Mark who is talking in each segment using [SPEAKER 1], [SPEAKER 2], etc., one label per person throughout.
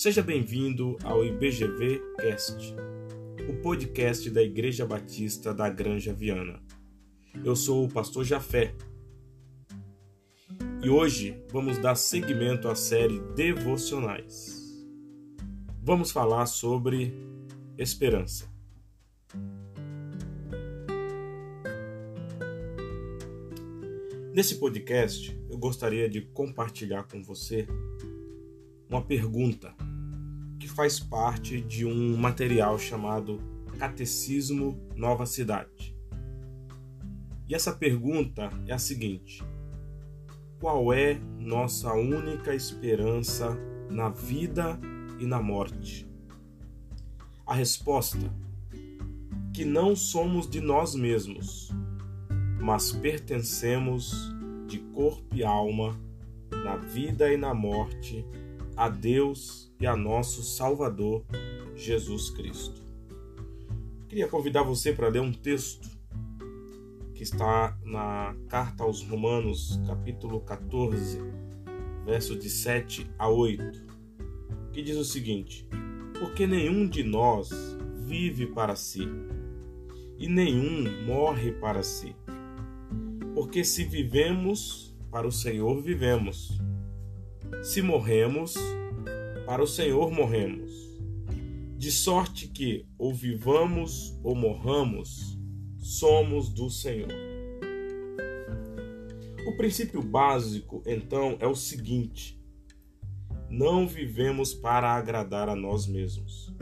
[SPEAKER 1] Seja bem-vindo ao IBGV Cast, o podcast da Igreja Batista da Granja Viana. Eu sou o pastor Jafé e hoje vamos dar seguimento à série Devocionais. Vamos falar sobre esperança. Nesse podcast, eu gostaria de compartilhar com você uma pergunta faz parte de um material chamado Catecismo Nova Cidade. E essa pergunta é a seguinte: Qual é nossa única esperança na vida e na morte? A resposta: que não somos de nós mesmos, mas pertencemos de corpo e alma na vida e na morte a Deus e a nosso Salvador Jesus Cristo. Queria convidar você para ler um texto que está na carta aos Romanos, capítulo 14, versos de 7 a 8, que diz o seguinte: Porque nenhum de nós vive para si, e nenhum morre para si. Porque se vivemos, para o Senhor vivemos se morremos, para o Senhor morremos. De sorte que, ou vivamos ou morramos, somos do Senhor. O princípio básico, então, é o seguinte: não vivemos para agradar a nós mesmos.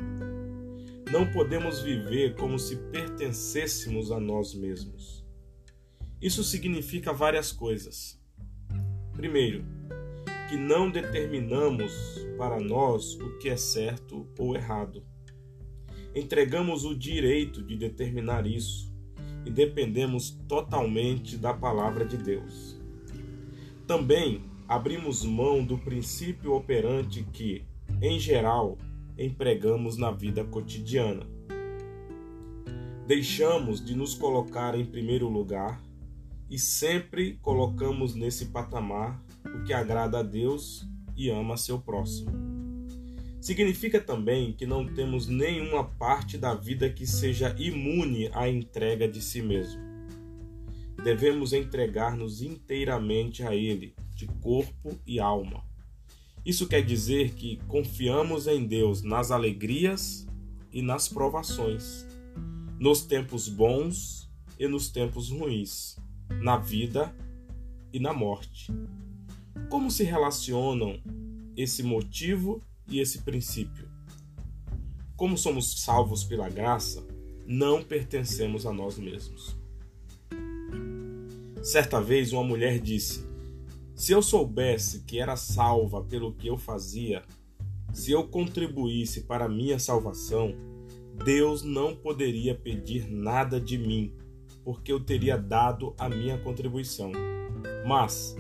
[SPEAKER 1] Não podemos viver como se pertencêssemos a nós mesmos. Isso significa várias coisas. Primeiro, que não determinamos para nós o que é certo ou errado. Entregamos o direito de determinar isso e dependemos totalmente da palavra de Deus. Também abrimos mão do princípio operante que, em geral, empregamos na vida cotidiana. Deixamos de nos colocar em primeiro lugar e sempre colocamos nesse patamar o que agrada a Deus e ama seu próximo. Significa também que não temos nenhuma parte da vida que seja imune à entrega de si mesmo. Devemos entregar-nos inteiramente a Ele, de corpo e alma. Isso quer dizer que confiamos em Deus nas alegrias e nas provações, nos tempos bons e nos tempos ruins, na vida e na morte. Como se relacionam esse motivo e esse princípio? Como somos salvos pela graça, não pertencemos a nós mesmos. Certa vez uma mulher disse: Se eu soubesse que era salva pelo que eu fazia, se eu contribuísse para a minha salvação, Deus não poderia pedir nada de mim, porque eu teria dado a minha contribuição. Mas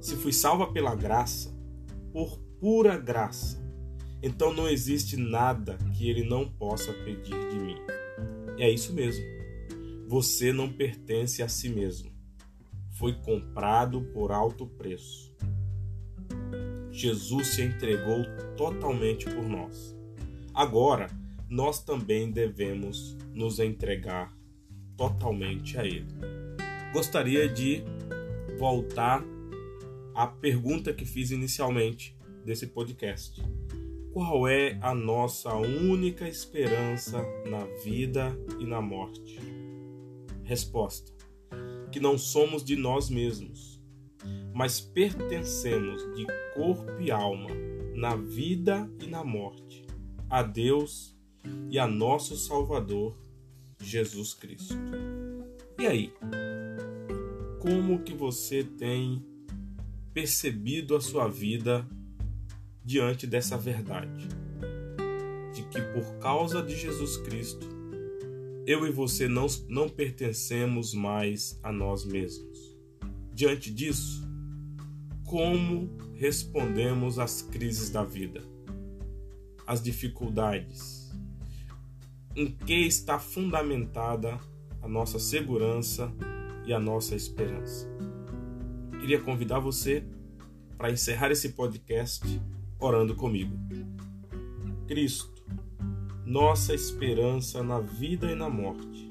[SPEAKER 1] se fui salva pela graça, por pura graça, então não existe nada que ele não possa pedir de mim. É isso mesmo. Você não pertence a si mesmo. Foi comprado por alto preço. Jesus se entregou totalmente por nós. Agora, nós também devemos nos entregar totalmente a Ele. Gostaria de voltar a pergunta que fiz inicialmente desse podcast. Qual é a nossa única esperança na vida e na morte? Resposta: que não somos de nós mesmos, mas pertencemos de corpo e alma, na vida e na morte, a Deus e a nosso Salvador, Jesus Cristo. E aí? Como que você tem percebido a sua vida diante dessa verdade, de que por causa de Jesus Cristo, eu e você não, não pertencemos mais a nós mesmos. Diante disso, como respondemos às crises da vida, às dificuldades? Em que está fundamentada a nossa segurança e a nossa esperança? Queria convidar você para encerrar esse podcast orando comigo. Cristo, nossa esperança na vida e na morte.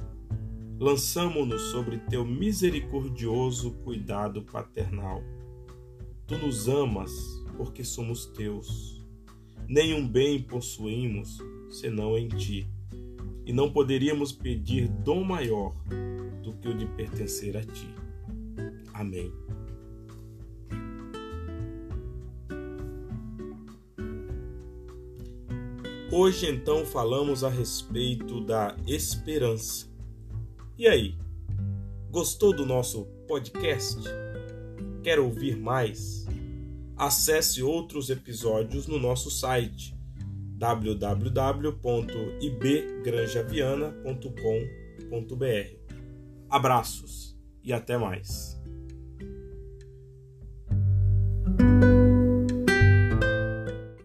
[SPEAKER 1] Lançamo-nos sobre teu misericordioso cuidado paternal. Tu nos amas porque somos teus. Nenhum bem possuímos senão em ti, e não poderíamos pedir dom maior do que o de pertencer a ti. Amém. Hoje então falamos a respeito da esperança. E aí? Gostou do nosso podcast? Quer ouvir mais? Acesse outros episódios no nosso site www.ibgranjaviana.com.br. Abraços e até mais.